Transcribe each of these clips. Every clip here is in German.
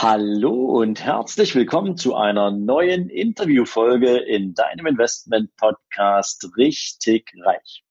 Hallo und herzlich willkommen zu einer neuen Interviewfolge in deinem Investment Podcast Richtig Reich.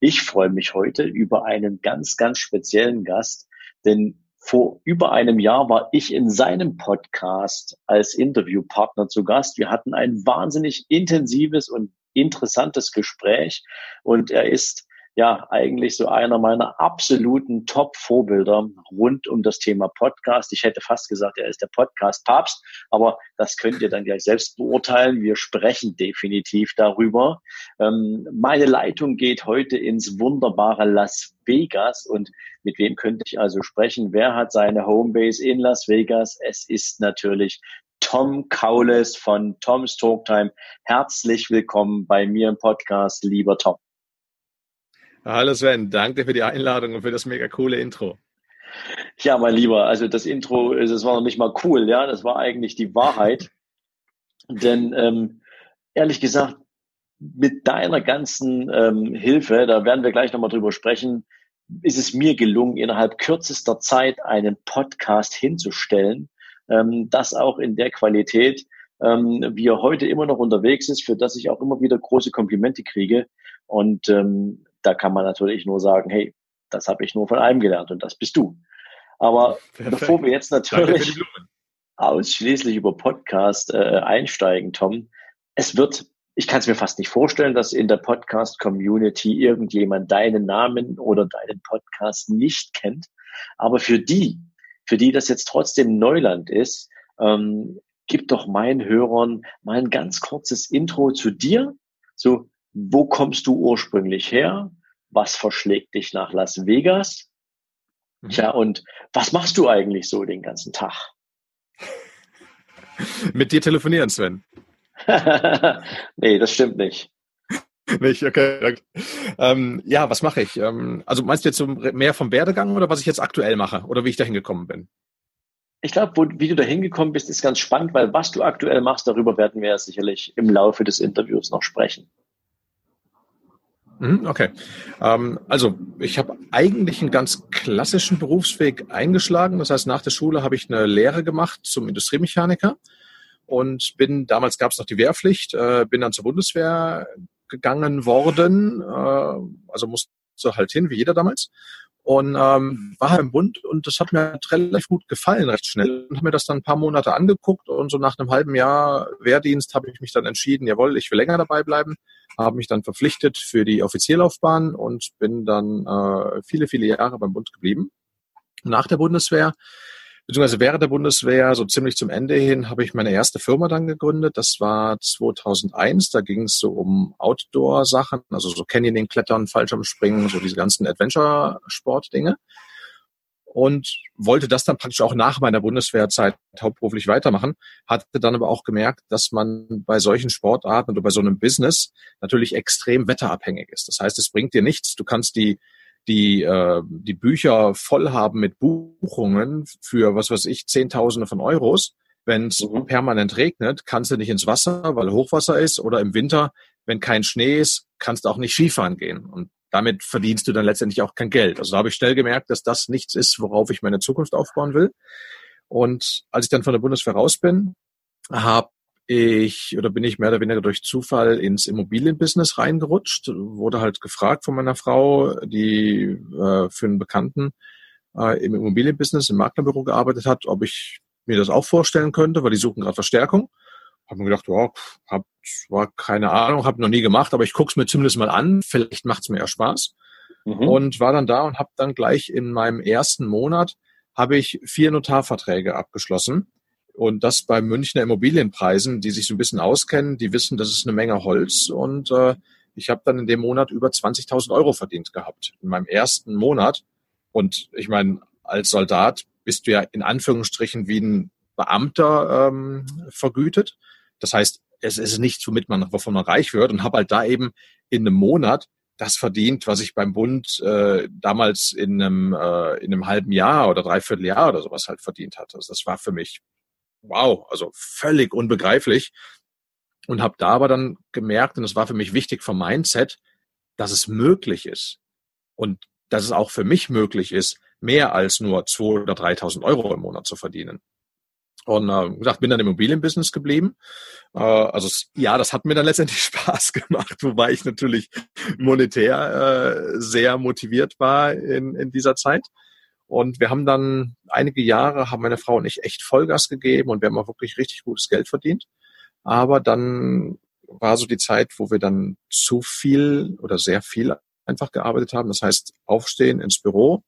Ich freue mich heute über einen ganz, ganz speziellen Gast, denn vor über einem Jahr war ich in seinem Podcast als Interviewpartner zu Gast. Wir hatten ein wahnsinnig intensives und interessantes Gespräch und er ist ja eigentlich so einer meiner absoluten Top-Vorbilder rund um das Thema Podcast. Ich hätte fast gesagt, er ist der Podcast-Papst, aber das könnt ihr dann gleich selbst beurteilen. Wir sprechen definitiv darüber. Ähm, meine Leitung geht heute ins wunderbare Las Vegas und mit wem könnte ich also sprechen? Wer hat seine Homebase in Las Vegas? Es ist natürlich Tom Kaules von Tom's Talktime. Herzlich willkommen bei mir im Podcast, lieber Tom. Hallo Sven, danke für die Einladung und für das mega coole Intro. Ja, mein Lieber, also das Intro, das war noch nicht mal cool, ja, das war eigentlich die Wahrheit. Denn ähm, ehrlich gesagt, mit deiner ganzen ähm, Hilfe, da werden wir gleich nochmal drüber sprechen, ist es mir gelungen, innerhalb kürzester Zeit einen Podcast hinzustellen, ähm, das auch in der Qualität, ähm, wie er heute immer noch unterwegs ist, für das ich auch immer wieder große Komplimente kriege. Und ähm, da kann man natürlich nur sagen, hey, das habe ich nur von einem gelernt und das bist du. Aber Perfekt. bevor wir jetzt natürlich ausschließlich über Podcast äh, einsteigen, Tom, es wird, ich kann es mir fast nicht vorstellen, dass in der Podcast-Community irgendjemand deinen Namen oder deinen Podcast nicht kennt. Aber für die, für die das jetzt trotzdem Neuland ist, ähm, gib doch meinen Hörern mal ein ganz kurzes Intro zu dir. So, wo kommst du ursprünglich her? Was verschlägt dich nach Las Vegas? Mhm. Tja, und was machst du eigentlich so den ganzen Tag? Mit dir telefonieren, Sven. nee, das stimmt nicht. Nicht, okay. Ähm, ja, was mache ich? Ähm, also meinst du jetzt so mehr vom Werdegang oder was ich jetzt aktuell mache oder wie ich da hingekommen bin? Ich glaube, wie du da hingekommen bist, ist ganz spannend, weil was du aktuell machst, darüber werden wir ja sicherlich im Laufe des Interviews noch sprechen. Mhm, okay. Ähm, also ich habe eigentlich einen ganz klassischen Berufsweg eingeschlagen. Das heißt, nach der Schule habe ich eine Lehre gemacht zum Industriemechaniker und bin, damals gab es noch die Wehrpflicht, äh, bin dann zur Bundeswehr gegangen worden, äh, also musste halt hin, wie jeder damals. Und ähm, war halt im Bund und das hat mir relativ gut gefallen, recht schnell. Und habe mir das dann ein paar Monate angeguckt und so nach einem halben Jahr Wehrdienst habe ich mich dann entschieden, jawohl, ich will länger dabei bleiben habe mich dann verpflichtet für die Offizierlaufbahn und bin dann äh, viele, viele Jahre beim Bund geblieben. Nach der Bundeswehr, beziehungsweise während der Bundeswehr, so ziemlich zum Ende hin, habe ich meine erste Firma dann gegründet. Das war 2001. Da ging es so um Outdoor-Sachen, also so Canyoning, Klettern, Fallschirmspringen, so diese ganzen Adventure-Sport-Dinge und wollte das dann praktisch auch nach meiner Bundeswehrzeit hauptberuflich weitermachen, hatte dann aber auch gemerkt, dass man bei solchen Sportarten oder bei so einem Business natürlich extrem wetterabhängig ist. Das heißt, es bringt dir nichts. Du kannst die die äh, die Bücher voll haben mit Buchungen für was weiß ich Zehntausende von Euros. Wenn es mhm. permanent regnet, kannst du nicht ins Wasser, weil Hochwasser ist, oder im Winter, wenn kein Schnee ist, kannst du auch nicht Skifahren gehen. Und damit verdienst du dann letztendlich auch kein Geld. Also da habe ich schnell gemerkt, dass das nichts ist, worauf ich meine Zukunft aufbauen will. Und als ich dann von der Bundeswehr raus bin, habe ich oder bin ich mehr oder weniger durch Zufall ins Immobilienbusiness reingerutscht, wurde halt gefragt von meiner Frau, die äh, für einen Bekannten äh, im Immobilienbusiness im Maklerbüro gearbeitet hat, ob ich mir das auch vorstellen könnte, weil die suchen gerade Verstärkung. Habe mir gedacht, ja, hab, war keine Ahnung, habe noch nie gemacht, aber ich guck's mir zumindest mal an. Vielleicht macht's mir ja Spaß. Mhm. Und war dann da und habe dann gleich in meinem ersten Monat habe ich vier Notarverträge abgeschlossen. Und das bei Münchner Immobilienpreisen, die sich so ein bisschen auskennen, die wissen, das ist eine Menge Holz. Und äh, ich habe dann in dem Monat über 20.000 Euro verdient gehabt. In meinem ersten Monat. Und ich meine, als Soldat bist du ja in Anführungsstrichen wie ein Beamter ähm, vergütet. Das heißt, es ist nichts, womit man, wovon man reich wird und habe halt da eben in einem Monat das verdient, was ich beim Bund äh, damals in einem, äh, in einem halben Jahr oder dreiviertel Jahr oder sowas halt verdient hatte. Also das war für mich wow, also völlig unbegreiflich. Und habe da aber dann gemerkt, und das war für mich wichtig vom Mindset, dass es möglich ist. Und dass es auch für mich möglich ist, mehr als nur 2.000 oder 3.000 Euro im Monat zu verdienen. Und äh, gesagt, bin dann im Immobilienbusiness geblieben. Äh, also ja, das hat mir dann letztendlich Spaß gemacht, wobei ich natürlich monetär äh, sehr motiviert war in, in dieser Zeit. Und wir haben dann einige Jahre, haben meine Frau und ich echt Vollgas gegeben und wir haben auch wirklich richtig gutes Geld verdient. Aber dann war so die Zeit, wo wir dann zu viel oder sehr viel einfach gearbeitet haben. Das heißt, aufstehen ins Büro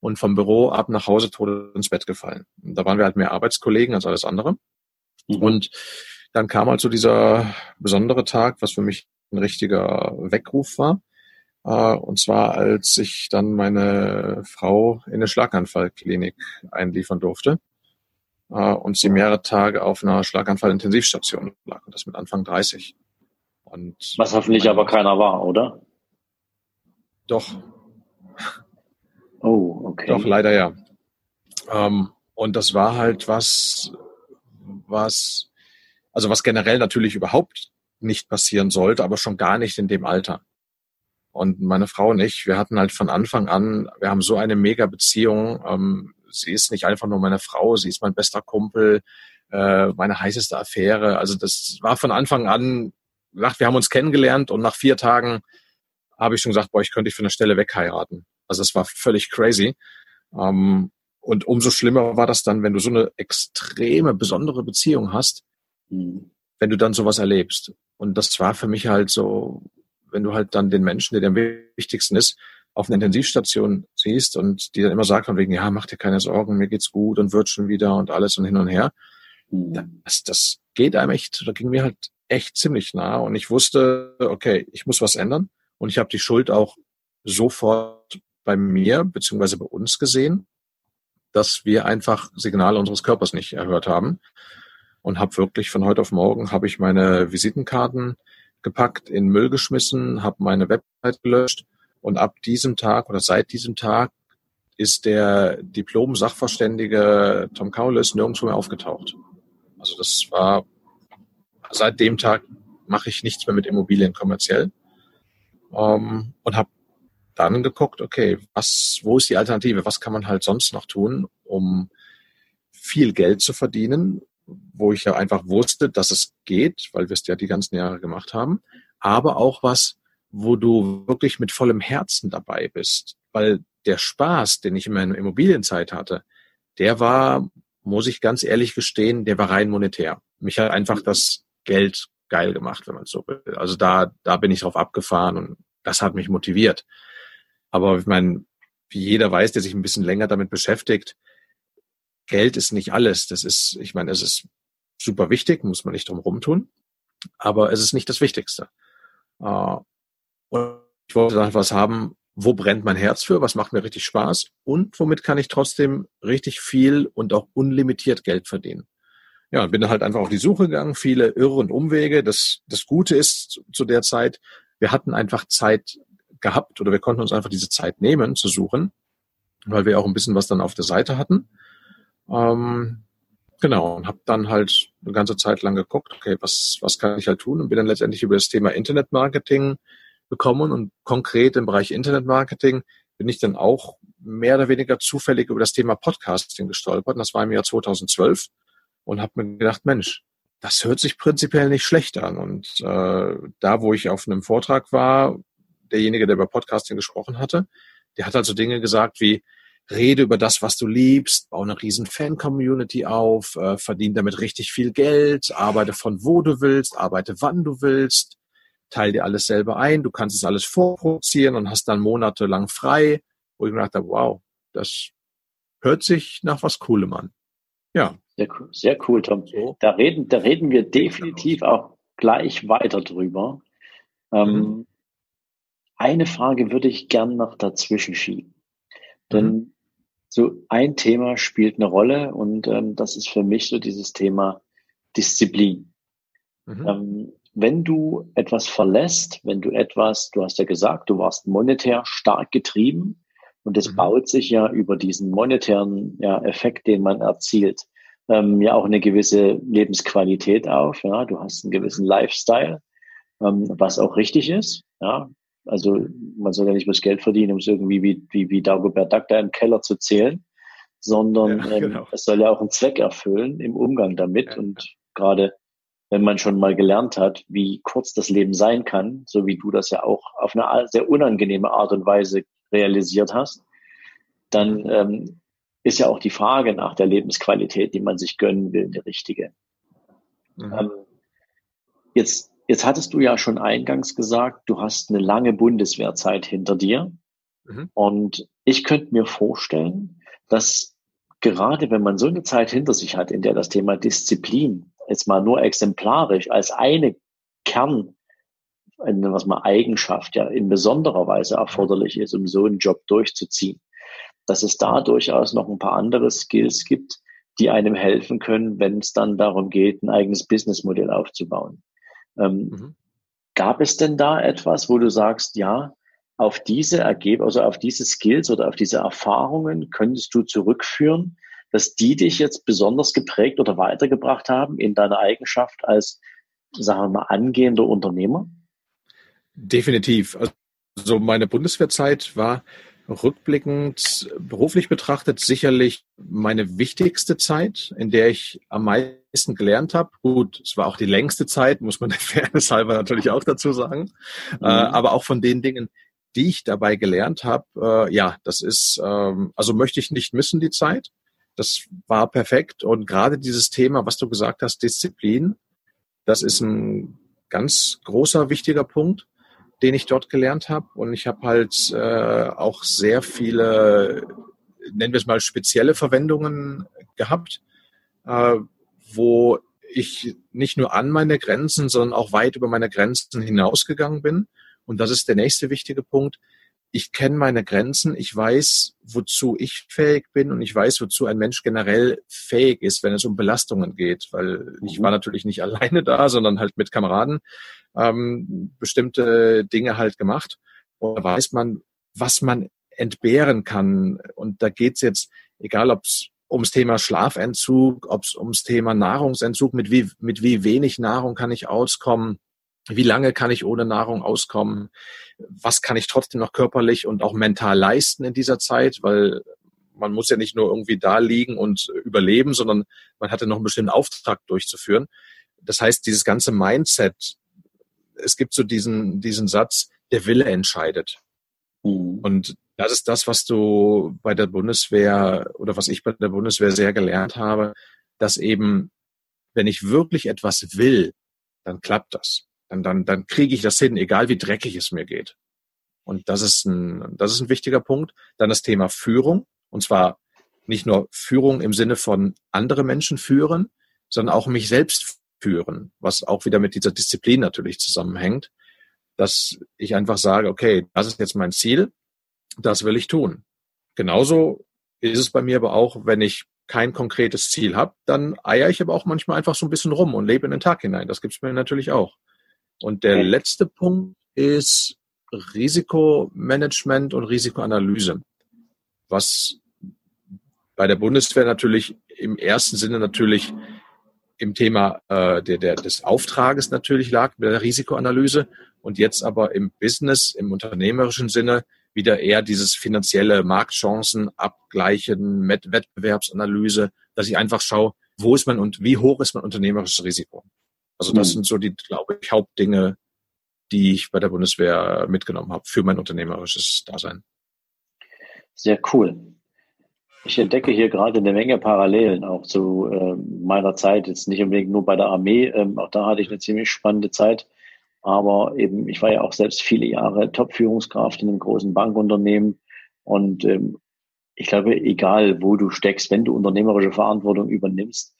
und vom Büro ab nach Hause tot ins Bett gefallen. Und da waren wir halt mehr Arbeitskollegen als alles andere. Mhm. Und dann kam halt so dieser besondere Tag, was für mich ein richtiger Weckruf war. Uh, und zwar, als ich dann meine Frau in eine Schlaganfallklinik einliefern durfte uh, und sie mehrere Tage auf einer Schlaganfallintensivstation lag und das mit Anfang 30. Und Was hoffentlich aber keiner war, oder? Doch. Oh, okay. Doch, leider ja. Ähm, und das war halt was, was, also was generell natürlich überhaupt nicht passieren sollte, aber schon gar nicht in dem Alter. Und meine Frau und ich, wir hatten halt von Anfang an, wir haben so eine mega Beziehung. Ähm, sie ist nicht einfach nur meine Frau, sie ist mein bester Kumpel, äh, meine heißeste Affäre. Also das war von Anfang an, gesagt, wir haben uns kennengelernt und nach vier Tagen habe ich schon gesagt, boah, ich könnte dich für eine Stelle wegheiraten. Also es war völlig crazy. Ähm, und umso schlimmer war das dann, wenn du so eine extreme, besondere Beziehung hast, mhm. wenn du dann sowas erlebst. Und das war für mich halt so, wenn du halt dann den Menschen, der dir am wichtigsten ist, auf einer Intensivstation siehst und die dann immer sagt von wegen, ja, mach dir keine Sorgen, mir geht's gut und wird schon wieder und alles und hin und her. Mhm. Das, das geht einem echt, da ging mir halt echt ziemlich nah und ich wusste, okay, ich muss was ändern und ich habe die Schuld auch sofort bei mir beziehungsweise bei uns gesehen, dass wir einfach Signale unseres Körpers nicht erhört haben und habe wirklich von heute auf morgen habe ich meine Visitenkarten gepackt, in Müll geschmissen, habe meine Website gelöscht und ab diesem Tag oder seit diesem Tag ist der Diplom-Sachverständige Tom Cowles nirgendwo mehr aufgetaucht. Also das war seit dem Tag mache ich nichts mehr mit Immobilien kommerziell ähm, und habe dann geguckt, okay, was, wo ist die Alternative? Was kann man halt sonst noch tun, um viel Geld zu verdienen, wo ich ja einfach wusste, dass es geht, weil wir es ja die ganzen Jahre gemacht haben, aber auch was, wo du wirklich mit vollem Herzen dabei bist, weil der Spaß, den ich in meiner Immobilienzeit hatte, der war, muss ich ganz ehrlich gestehen, der war rein monetär. Mich hat einfach das Geld geil gemacht, wenn man so will. Also da, da bin ich drauf abgefahren und das hat mich motiviert. Aber ich meine, wie jeder weiß, der sich ein bisschen länger damit beschäftigt, Geld ist nicht alles. Das ist, ich meine, es ist super wichtig, muss man nicht drum rumtun, aber es ist nicht das Wichtigste. Äh, und ich wollte dann was haben, wo brennt mein Herz für, was macht mir richtig Spaß und womit kann ich trotzdem richtig viel und auch unlimitiert Geld verdienen. Ja, bin halt einfach auf die Suche gegangen, viele Irre und Umwege. Das, das Gute ist zu der Zeit, wir hatten einfach Zeit gehabt oder wir konnten uns einfach diese Zeit nehmen zu suchen, weil wir auch ein bisschen was dann auf der Seite hatten. Ähm, genau, und habe dann halt eine ganze Zeit lang geguckt, okay, was, was kann ich halt tun und bin dann letztendlich über das Thema Internetmarketing gekommen und konkret im Bereich Internetmarketing bin ich dann auch mehr oder weniger zufällig über das Thema Podcasting gestolpert. Und das war im Jahr 2012 und habe mir gedacht, Mensch, das hört sich prinzipiell nicht schlecht an. Und äh, da, wo ich auf einem Vortrag war, derjenige, der über Podcasting gesprochen hatte, der hat also Dinge gesagt wie, rede über das, was du liebst, baue eine riesen Fan-Community auf, äh, verdiene damit richtig viel Geld, arbeite von wo du willst, arbeite wann du willst, teile dir alles selber ein, du kannst es alles vorproduzieren und hast dann monatelang frei, wo ich mir dachte, wow, das hört sich nach was Coolem an. Ja. Sehr cool, sehr cool Tom. Da reden, da reden wir definitiv auch gleich weiter drüber. Ähm, mhm. Eine Frage würde ich gern noch dazwischen schieben. Denn mhm. so ein Thema spielt eine Rolle und ähm, das ist für mich so dieses Thema Disziplin. Mhm. Ähm, wenn du etwas verlässt, wenn du etwas, du hast ja gesagt, du warst monetär stark getrieben und es mhm. baut sich ja über diesen monetären ja, Effekt, den man erzielt, ähm, ja auch eine gewisse Lebensqualität auf. Ja, du hast einen gewissen Lifestyle, ähm, was auch richtig ist. Ja, also man soll ja nicht bloß Geld verdienen, um es irgendwie wie, wie, wie Dagobert Duck da im Keller zu zählen, sondern ja, ähm, genau. ähm, es soll ja auch einen Zweck erfüllen im Umgang damit. Ja. Und gerade wenn man schon mal gelernt hat, wie kurz das Leben sein kann, so wie du das ja auch auf eine sehr unangenehme Art und Weise realisiert hast, dann ähm, ist ja auch die Frage nach der Lebensqualität, die man sich gönnen will, die richtige. Mhm. Ähm, jetzt Jetzt hattest du ja schon eingangs gesagt, du hast eine lange Bundeswehrzeit hinter dir. Mhm. Und ich könnte mir vorstellen, dass gerade wenn man so eine Zeit hinter sich hat, in der das Thema Disziplin jetzt mal nur exemplarisch als eine Kern, was man Eigenschaft ja in besonderer Weise erforderlich ist, um so einen Job durchzuziehen, dass es da durchaus noch ein paar andere Skills gibt, die einem helfen können, wenn es dann darum geht, ein eigenes Businessmodell aufzubauen. Ähm, mhm. Gab es denn da etwas, wo du sagst, ja, auf diese Ergebnisse, also auf diese Skills oder auf diese Erfahrungen könntest du zurückführen, dass die dich jetzt besonders geprägt oder weitergebracht haben in deiner Eigenschaft als, sagen wir mal, angehender Unternehmer? Definitiv. Also meine Bundeswehrzeit war rückblickend beruflich betrachtet sicherlich meine wichtigste Zeit, in der ich am meisten gelernt habe. Gut, es war auch die längste Zeit, muss man der Fairness halber natürlich auch dazu sagen. Mhm. Äh, aber auch von den Dingen, die ich dabei gelernt habe, äh, ja, das ist, ähm, also möchte ich nicht missen, die Zeit. Das war perfekt. Und gerade dieses Thema, was du gesagt hast, Disziplin, das ist ein ganz großer, wichtiger Punkt den ich dort gelernt habe. Und ich habe halt äh, auch sehr viele, nennen wir es mal, spezielle Verwendungen gehabt, äh, wo ich nicht nur an meine Grenzen, sondern auch weit über meine Grenzen hinausgegangen bin. Und das ist der nächste wichtige Punkt. Ich kenne meine Grenzen, ich weiß, wozu ich fähig bin und ich weiß, wozu ein Mensch generell fähig ist, wenn es um Belastungen geht, weil ich mhm. war natürlich nicht alleine da, sondern halt mit Kameraden ähm, bestimmte Dinge halt gemacht. Und da weiß man, was man entbehren kann. Und da geht's jetzt, egal ob es ums Thema Schlafentzug, ob es ums Thema Nahrungsentzug, mit wie, mit wie wenig Nahrung kann ich auskommen, wie lange kann ich ohne Nahrung auskommen, was kann ich trotzdem noch körperlich und auch mental leisten in dieser Zeit, weil man muss ja nicht nur irgendwie da liegen und überleben, sondern man hatte noch einen bestimmten Auftrag durchzuführen. Das heißt, dieses ganze Mindset, es gibt so diesen, diesen Satz, der Wille entscheidet. Mhm. Und das ist das, was du bei der Bundeswehr oder was ich bei der Bundeswehr sehr gelernt habe, dass eben, wenn ich wirklich etwas will, dann klappt das. Dann, dann, dann kriege ich das hin, egal wie dreckig es mir geht. Und das ist ein, das ist ein wichtiger Punkt. Dann das Thema Führung. Und zwar nicht nur Führung im Sinne von andere Menschen führen, sondern auch mich selbst führen, was auch wieder mit dieser Disziplin natürlich zusammenhängt, dass ich einfach sage, okay, das ist jetzt mein Ziel, das will ich tun. Genauso ist es bei mir aber auch, wenn ich kein konkretes Ziel habe, dann eier ich aber auch manchmal einfach so ein bisschen rum und lebe in den Tag hinein. Das gibt es mir natürlich auch. Und der letzte Punkt ist Risikomanagement und Risikoanalyse, was bei der Bundeswehr natürlich im ersten Sinne natürlich im Thema äh, der, der, des Auftrages natürlich lag, mit der Risikoanalyse und jetzt aber im Business, im unternehmerischen Sinne wieder eher dieses finanzielle Marktchancen abgleichen, mit Wettbewerbsanalyse, dass ich einfach schaue, wo ist man und wie hoch ist mein unternehmerisches Risiko. Also das mhm. sind so die, glaube ich, Hauptdinge, die ich bei der Bundeswehr mitgenommen habe für mein unternehmerisches Dasein. Sehr cool. Ich entdecke hier gerade eine Menge Parallelen auch zu äh, meiner Zeit, jetzt nicht unbedingt nur bei der Armee, ähm, auch da hatte ich eine ziemlich spannende Zeit, aber eben, ich war ja auch selbst viele Jahre Top-Führungskraft in einem großen Bankunternehmen und ähm, ich glaube, egal wo du steckst, wenn du unternehmerische Verantwortung übernimmst,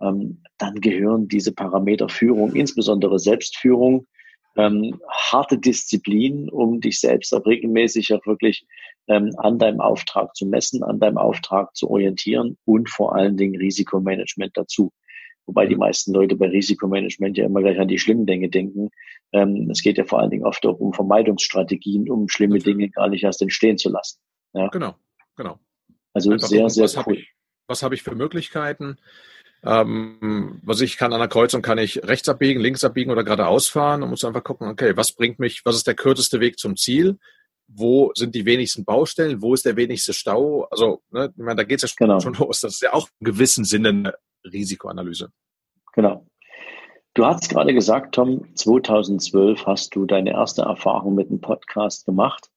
dann gehören diese Parameter Führung, insbesondere Selbstführung, ähm, harte Disziplin, um dich selbst auch regelmäßig auch wirklich ähm, an deinem Auftrag zu messen, an deinem Auftrag zu orientieren und vor allen Dingen Risikomanagement dazu. Wobei die meisten Leute bei Risikomanagement ja immer gleich an die schlimmen Dinge denken. Ähm, es geht ja vor allen Dingen oft auch um Vermeidungsstrategien, um schlimme Dinge gar nicht erst entstehen zu lassen. Ja? Genau, genau. Also Einfach sehr, sehr was cool. Habe ich, was habe ich für Möglichkeiten? Ähm, was ich kann an der Kreuzung, kann ich rechts abbiegen, links abbiegen oder geradeaus fahren und muss einfach gucken, okay, was bringt mich, was ist der kürzeste Weg zum Ziel? Wo sind die wenigsten Baustellen? Wo ist der wenigste Stau? Also, ne, ich meine, da geht es ja schon, genau. schon los. Das ist ja auch im gewissen Sinne eine Risikoanalyse. Genau. Du hast gerade gesagt, Tom, 2012 hast du deine erste Erfahrung mit einem Podcast gemacht.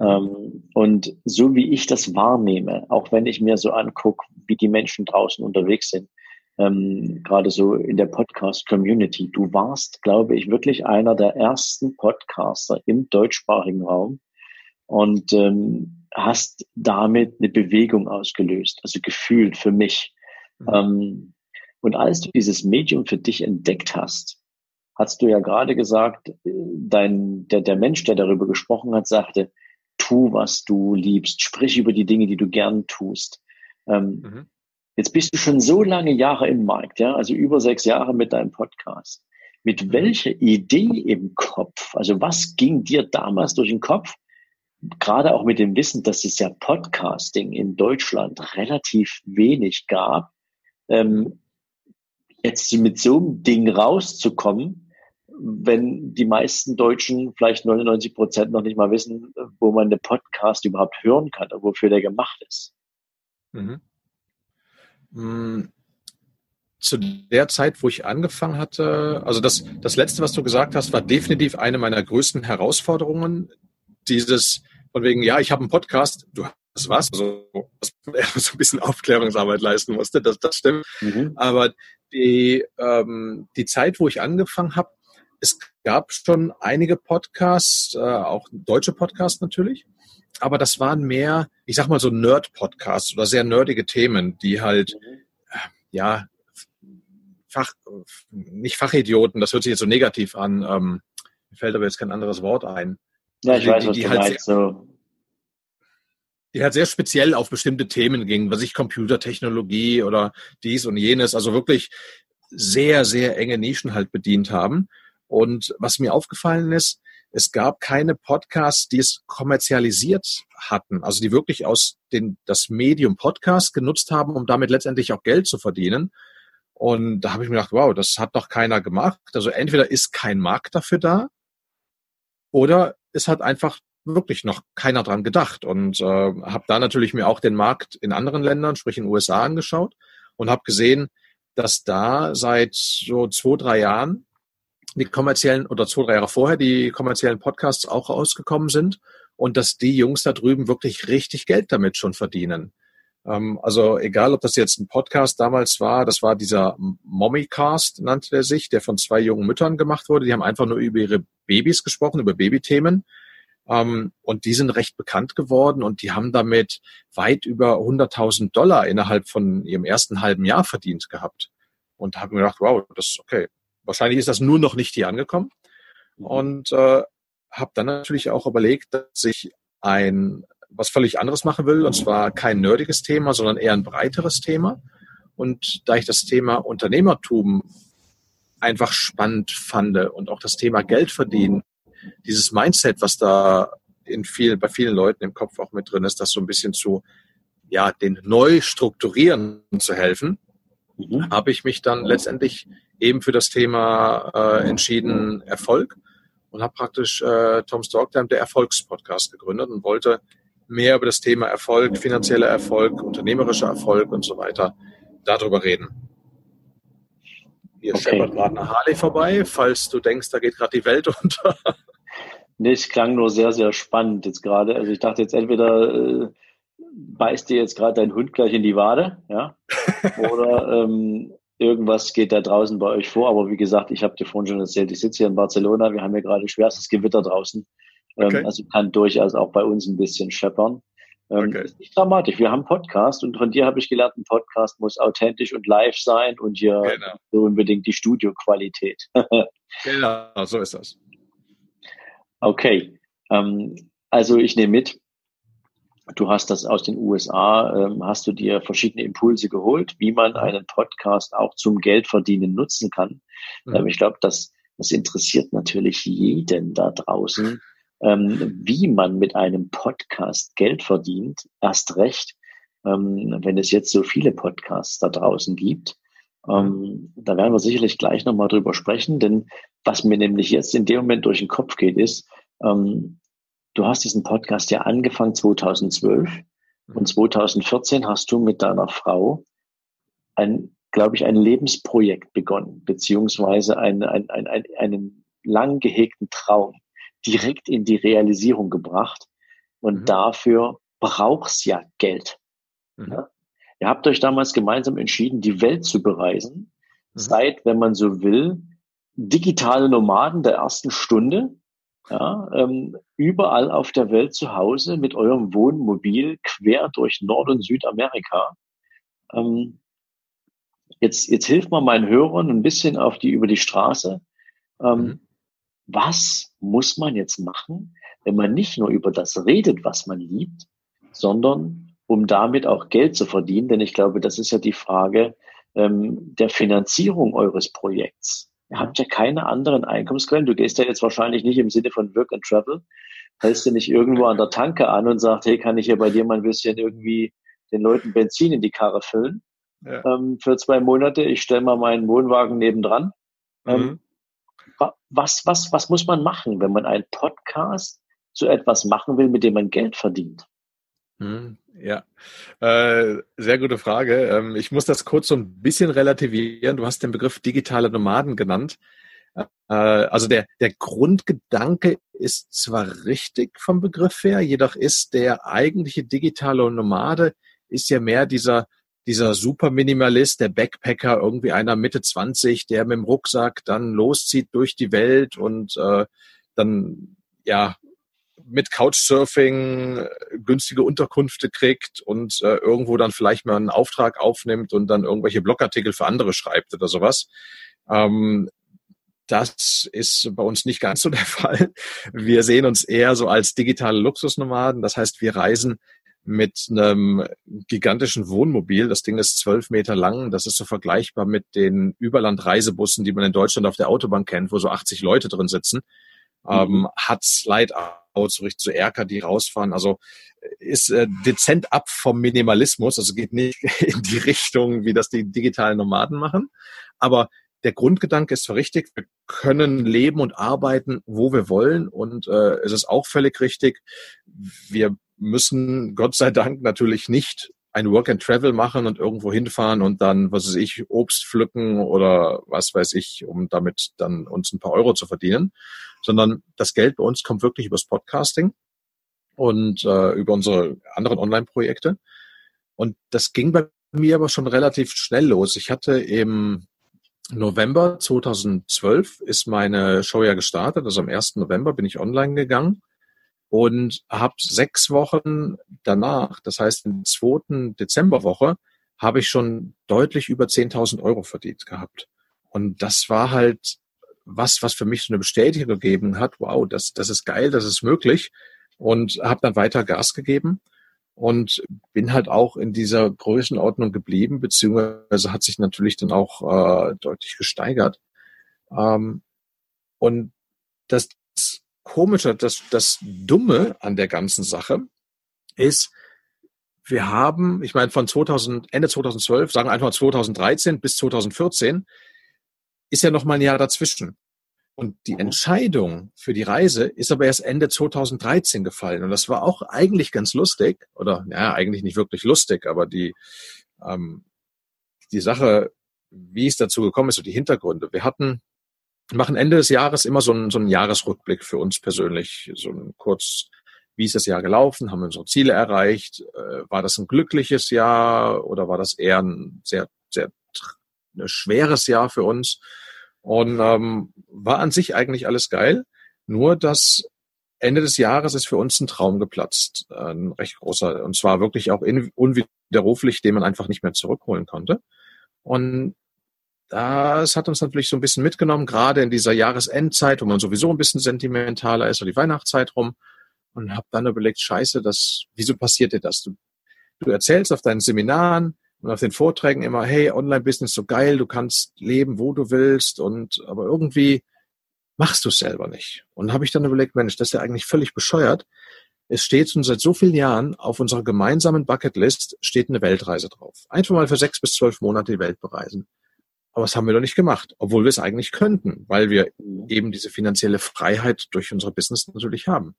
Ähm, und so wie ich das wahrnehme, auch wenn ich mir so angucke, wie die Menschen draußen unterwegs sind, ähm, gerade so in der Podcast-Community, du warst, glaube ich, wirklich einer der ersten Podcaster im deutschsprachigen Raum und ähm, hast damit eine Bewegung ausgelöst, also gefühlt für mich. Mhm. Ähm, und als du dieses Medium für dich entdeckt hast, hast du ja gerade gesagt, äh, dein, der, der Mensch, der darüber gesprochen hat, sagte, tu, was du liebst, sprich über die Dinge, die du gern tust. Ähm, mhm. Jetzt bist du schon so lange Jahre im Markt, ja, also über sechs Jahre mit deinem Podcast. Mit mhm. welcher Idee im Kopf, also was ging dir damals durch den Kopf, gerade auch mit dem Wissen, dass es ja Podcasting in Deutschland relativ wenig gab, ähm, jetzt mit so einem Ding rauszukommen, wenn die meisten Deutschen, vielleicht 99 Prozent, noch nicht mal wissen, wo man den Podcast überhaupt hören kann und wofür der gemacht ist. Mhm. Mm, zu der Zeit, wo ich angefangen hatte, also das, das letzte, was du gesagt hast, war definitiv eine meiner größten Herausforderungen. Dieses von wegen, ja, ich habe einen Podcast, du hast was, also so ein bisschen Aufklärungsarbeit leisten musste, das, das stimmt. Mhm. Aber die, ähm, die Zeit, wo ich angefangen habe, es gab schon einige Podcasts, äh, auch deutsche Podcasts natürlich, aber das waren mehr, ich sag mal so Nerd-Podcasts oder sehr nerdige Themen, die halt, äh, ja, Fach, nicht Fachidioten, das hört sich jetzt so negativ an, ähm, mir fällt aber jetzt kein anderes Wort ein. Ja, ich die, weiß, was die, die du halt meinst, sehr, so. Die halt sehr speziell auf bestimmte Themen gingen, was ich Computertechnologie oder dies und jenes, also wirklich sehr, sehr enge Nischen halt bedient haben. Und was mir aufgefallen ist, es gab keine Podcasts, die es kommerzialisiert hatten, also die wirklich aus den, das Medium Podcast genutzt haben, um damit letztendlich auch Geld zu verdienen. Und da habe ich mir gedacht, wow, das hat doch keiner gemacht. Also entweder ist kein Markt dafür da oder es hat einfach wirklich noch keiner dran gedacht. Und äh, habe da natürlich mir auch den Markt in anderen Ländern, sprich in den USA, angeschaut und habe gesehen, dass da seit so zwei, drei Jahren die kommerziellen oder zwei, drei Jahre vorher die kommerziellen Podcasts auch rausgekommen sind und dass die Jungs da drüben wirklich richtig Geld damit schon verdienen. Ähm, also egal, ob das jetzt ein Podcast damals war, das war dieser Mommycast, nannte der sich, der von zwei jungen Müttern gemacht wurde. Die haben einfach nur über ihre Babys gesprochen, über Babythemen. Ähm, und die sind recht bekannt geworden und die haben damit weit über 100.000 Dollar innerhalb von ihrem ersten halben Jahr verdient gehabt. Und haben gedacht, wow, das ist okay, Wahrscheinlich ist das nur noch nicht hier angekommen. Mhm. Und äh, habe dann natürlich auch überlegt, dass ich ein was völlig anderes machen will, und zwar kein nerdiges Thema, sondern eher ein breiteres Thema. Und da ich das Thema Unternehmertum einfach spannend fand und auch das Thema Geld verdienen, dieses Mindset, was da in viel, bei vielen Leuten im Kopf auch mit drin ist, das so ein bisschen zu, ja, den neu strukturieren zu helfen, mhm. habe ich mich dann letztendlich eben für das Thema äh, entschieden Erfolg und habe praktisch äh, Tom Storktime der Erfolgspodcast gegründet und wollte mehr über das Thema Erfolg, finanzieller Erfolg, unternehmerischer Erfolg und so weiter darüber reden. Hier okay. scheppert gerade eine Harley vorbei, falls du denkst, da geht gerade die Welt unter. Nee, es klang nur sehr, sehr spannend jetzt gerade. Also ich dachte jetzt entweder äh, beißt dir jetzt gerade dein Hund gleich in die Wade, ja, oder ähm, irgendwas geht da draußen bei euch vor. Aber wie gesagt, ich habe dir vorhin schon erzählt, ich sitze hier in Barcelona, wir haben hier gerade schwerstes Gewitter draußen. Ähm, okay. also kann durchaus auch bei uns ein bisschen scheppern. Ähm, okay. Ist nicht dramatisch. Wir haben Podcast und von dir habe ich gelernt, ein Podcast muss authentisch und live sein und hier genau. so unbedingt die Studioqualität. genau, so ist das. Okay. Ähm, also ich nehme mit, Du hast das aus den USA, ähm, hast du dir verschiedene Impulse geholt, wie man einen Podcast auch zum Geldverdienen nutzen kann. Mhm. Ähm, ich glaube, das, das interessiert natürlich jeden da draußen, ähm, wie man mit einem Podcast Geld verdient. Erst recht, ähm, wenn es jetzt so viele Podcasts da draußen gibt. Ähm, da werden wir sicherlich gleich nochmal drüber sprechen, denn was mir nämlich jetzt in dem Moment durch den Kopf geht, ist, ähm, du hast diesen Podcast ja angefangen 2012 mhm. und 2014 hast du mit deiner Frau ein, glaube ich, ein Lebensprojekt begonnen, beziehungsweise ein, ein, ein, ein, einen lang gehegten Traum direkt in die Realisierung gebracht. Und mhm. dafür brauchst ja Geld. Mhm. Ja? Ihr habt euch damals gemeinsam entschieden, die Welt zu bereisen. Mhm. Seid, wenn man so will, digitale Nomaden der ersten Stunde ja, ähm, überall auf der Welt zu Hause mit eurem Wohnmobil quer durch Nord- und Südamerika. Ähm, jetzt, jetzt hilft man meinen Hörern ein bisschen auf die, über die Straße. Ähm, mhm. Was muss man jetzt machen, wenn man nicht nur über das redet, was man liebt, sondern um damit auch Geld zu verdienen? Denn ich glaube, das ist ja die Frage ähm, der Finanzierung eures Projekts. Ihr habt ja keine anderen Einkommensquellen. Du gehst ja jetzt wahrscheinlich nicht im Sinne von Work and Travel, hältst du nicht irgendwo an der Tanke an und sagst, hey, kann ich hier bei dir mal ein bisschen irgendwie den Leuten Benzin in die Karre füllen ja. ähm, für zwei Monate. Ich stelle mal meinen Wohnwagen nebendran. Ähm, mhm. Ähm, was, was, was muss man machen, wenn man einen Podcast zu etwas machen will, mit dem man Geld verdient? Mhm. Ja, äh, sehr gute Frage. Ähm, ich muss das kurz so ein bisschen relativieren. Du hast den Begriff digitale Nomaden genannt. Äh, also der, der Grundgedanke ist zwar richtig vom Begriff her, jedoch ist der eigentliche digitale Nomade ist ja mehr dieser dieser Superminimalist, der Backpacker, irgendwie einer Mitte 20, der mit dem Rucksack dann loszieht durch die Welt und äh, dann ja mit Couchsurfing äh, günstige Unterkünfte kriegt und äh, irgendwo dann vielleicht mal einen Auftrag aufnimmt und dann irgendwelche Blogartikel für andere schreibt oder sowas. Ähm, das ist bei uns nicht ganz so der Fall. Wir sehen uns eher so als digitale Luxusnomaden. Das heißt, wir reisen mit einem gigantischen Wohnmobil. Das Ding ist zwölf Meter lang. Das ist so vergleichbar mit den Überlandreisebussen, die man in Deutschland auf der Autobahn kennt, wo so 80 Leute drin sitzen. Mhm. Ähm, hat Slide so richtig zu Erker, die rausfahren. Also ist äh, dezent ab vom Minimalismus, also geht nicht in die Richtung, wie das die digitalen Nomaden machen. Aber der Grundgedanke ist zwar richtig, wir können leben und arbeiten, wo wir wollen. Und äh, es ist auch völlig richtig, wir müssen Gott sei Dank natürlich nicht ein Work and Travel machen und irgendwo hinfahren und dann, was weiß ich, Obst pflücken oder was weiß ich, um damit dann uns ein paar Euro zu verdienen, sondern das Geld bei uns kommt wirklich übers Podcasting und äh, über unsere anderen Online-Projekte. Und das ging bei mir aber schon relativ schnell los. Ich hatte im November 2012 ist meine Show ja gestartet, also am 1. November bin ich online gegangen und habe sechs Wochen danach, das heißt in der zweiten Dezemberwoche, habe ich schon deutlich über 10.000 Euro verdient gehabt. Und das war halt was, was für mich so eine Bestätigung gegeben hat, wow, das, das ist geil, das ist möglich. Und habe dann weiter Gas gegeben und bin halt auch in dieser Größenordnung geblieben, beziehungsweise hat sich natürlich dann auch äh, deutlich gesteigert. Ähm, und das Komische, das, das Dumme an der ganzen Sache ist, wir haben, ich meine, von 2000, Ende 2012, sagen wir einfach 2013 bis 2014, ist ja noch mal ein Jahr dazwischen. Und die Entscheidung für die Reise ist aber erst Ende 2013 gefallen. Und das war auch eigentlich ganz lustig, oder ja, eigentlich nicht wirklich lustig, aber die, ähm, die Sache, wie es dazu gekommen ist und die Hintergründe. Wir hatten machen Ende des Jahres immer so einen, so einen Jahresrückblick für uns persönlich, so ein kurz, wie ist das Jahr gelaufen, haben wir unsere Ziele erreicht, äh, war das ein glückliches Jahr oder war das eher ein sehr, sehr ein schweres Jahr für uns? Und ähm, war an sich eigentlich alles geil, nur das Ende des Jahres ist für uns ein Traum geplatzt, ein recht großer, und zwar wirklich auch in, unwiderruflich, den man einfach nicht mehr zurückholen konnte. Und das hat uns natürlich so ein bisschen mitgenommen, gerade in dieser Jahresendzeit, wo man sowieso ein bisschen sentimentaler ist, oder die Weihnachtszeit rum. und habe dann überlegt, scheiße, das, wieso passiert dir das? Du, du erzählst auf deinen Seminaren und auf den Vorträgen immer, hey, Online-Business so geil, du kannst leben, wo du willst und aber irgendwie machst du es selber nicht. Und habe ich dann überlegt, Mensch, das ist ja eigentlich völlig bescheuert. Es steht schon seit so vielen Jahren auf unserer gemeinsamen Bucketlist steht eine Weltreise drauf. Einfach mal für sechs bis zwölf Monate die Welt bereisen. Aber das haben wir doch nicht gemacht, obwohl wir es eigentlich könnten, weil wir eben diese finanzielle Freiheit durch unsere Business natürlich haben.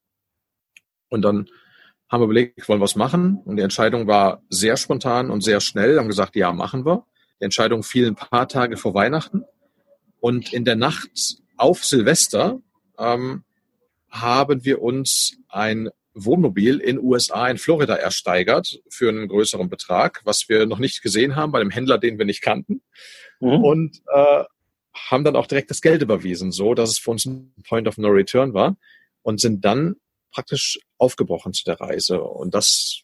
Und dann haben wir überlegt, wollen wir was machen? Und die Entscheidung war sehr spontan und sehr schnell. Haben gesagt, ja, machen wir. Die Entscheidung fiel ein paar Tage vor Weihnachten. Und in der Nacht auf Silvester ähm, haben wir uns ein Wohnmobil in USA in Florida ersteigert für einen größeren Betrag, was wir noch nicht gesehen haben bei einem Händler, den wir nicht kannten. Mhm. Und äh, haben dann auch direkt das Geld überwiesen, so dass es für uns ein Point of No Return war und sind dann praktisch aufgebrochen zu der Reise. Und das,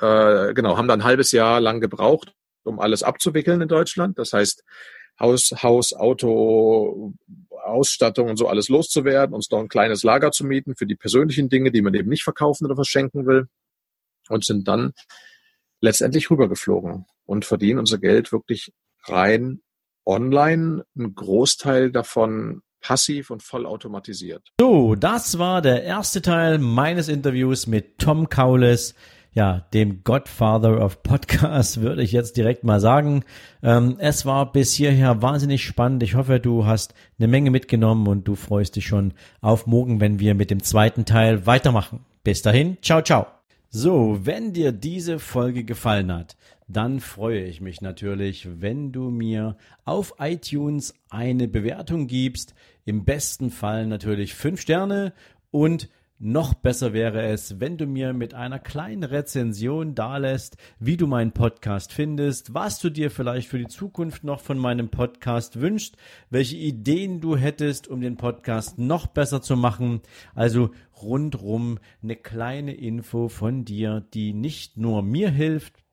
äh, genau, haben dann ein halbes Jahr lang gebraucht, um alles abzuwickeln in Deutschland. Das heißt, Haus, Haus, Auto, Ausstattung und so alles loszuwerden, uns noch ein kleines Lager zu mieten für die persönlichen Dinge, die man eben nicht verkaufen oder verschenken will. Und sind dann letztendlich rübergeflogen und verdienen unser Geld wirklich rein online, ein Großteil davon passiv und vollautomatisiert. So, das war der erste Teil meines Interviews mit Tom Kaules ja, dem Godfather of Podcasts würde ich jetzt direkt mal sagen. Ähm, es war bis hierher wahnsinnig spannend. Ich hoffe, du hast eine Menge mitgenommen und du freust dich schon auf morgen, wenn wir mit dem zweiten Teil weitermachen. Bis dahin, ciao, ciao. So, wenn dir diese Folge gefallen hat, dann freue ich mich natürlich, wenn du mir auf iTunes eine Bewertung gibst. Im besten Fall natürlich fünf Sterne und noch besser wäre es, wenn du mir mit einer kleinen Rezension dalässt, wie du meinen Podcast findest, was du dir vielleicht für die Zukunft noch von meinem Podcast wünschst, welche Ideen du hättest, um den Podcast noch besser zu machen. Also rundrum eine kleine Info von dir, die nicht nur mir hilft,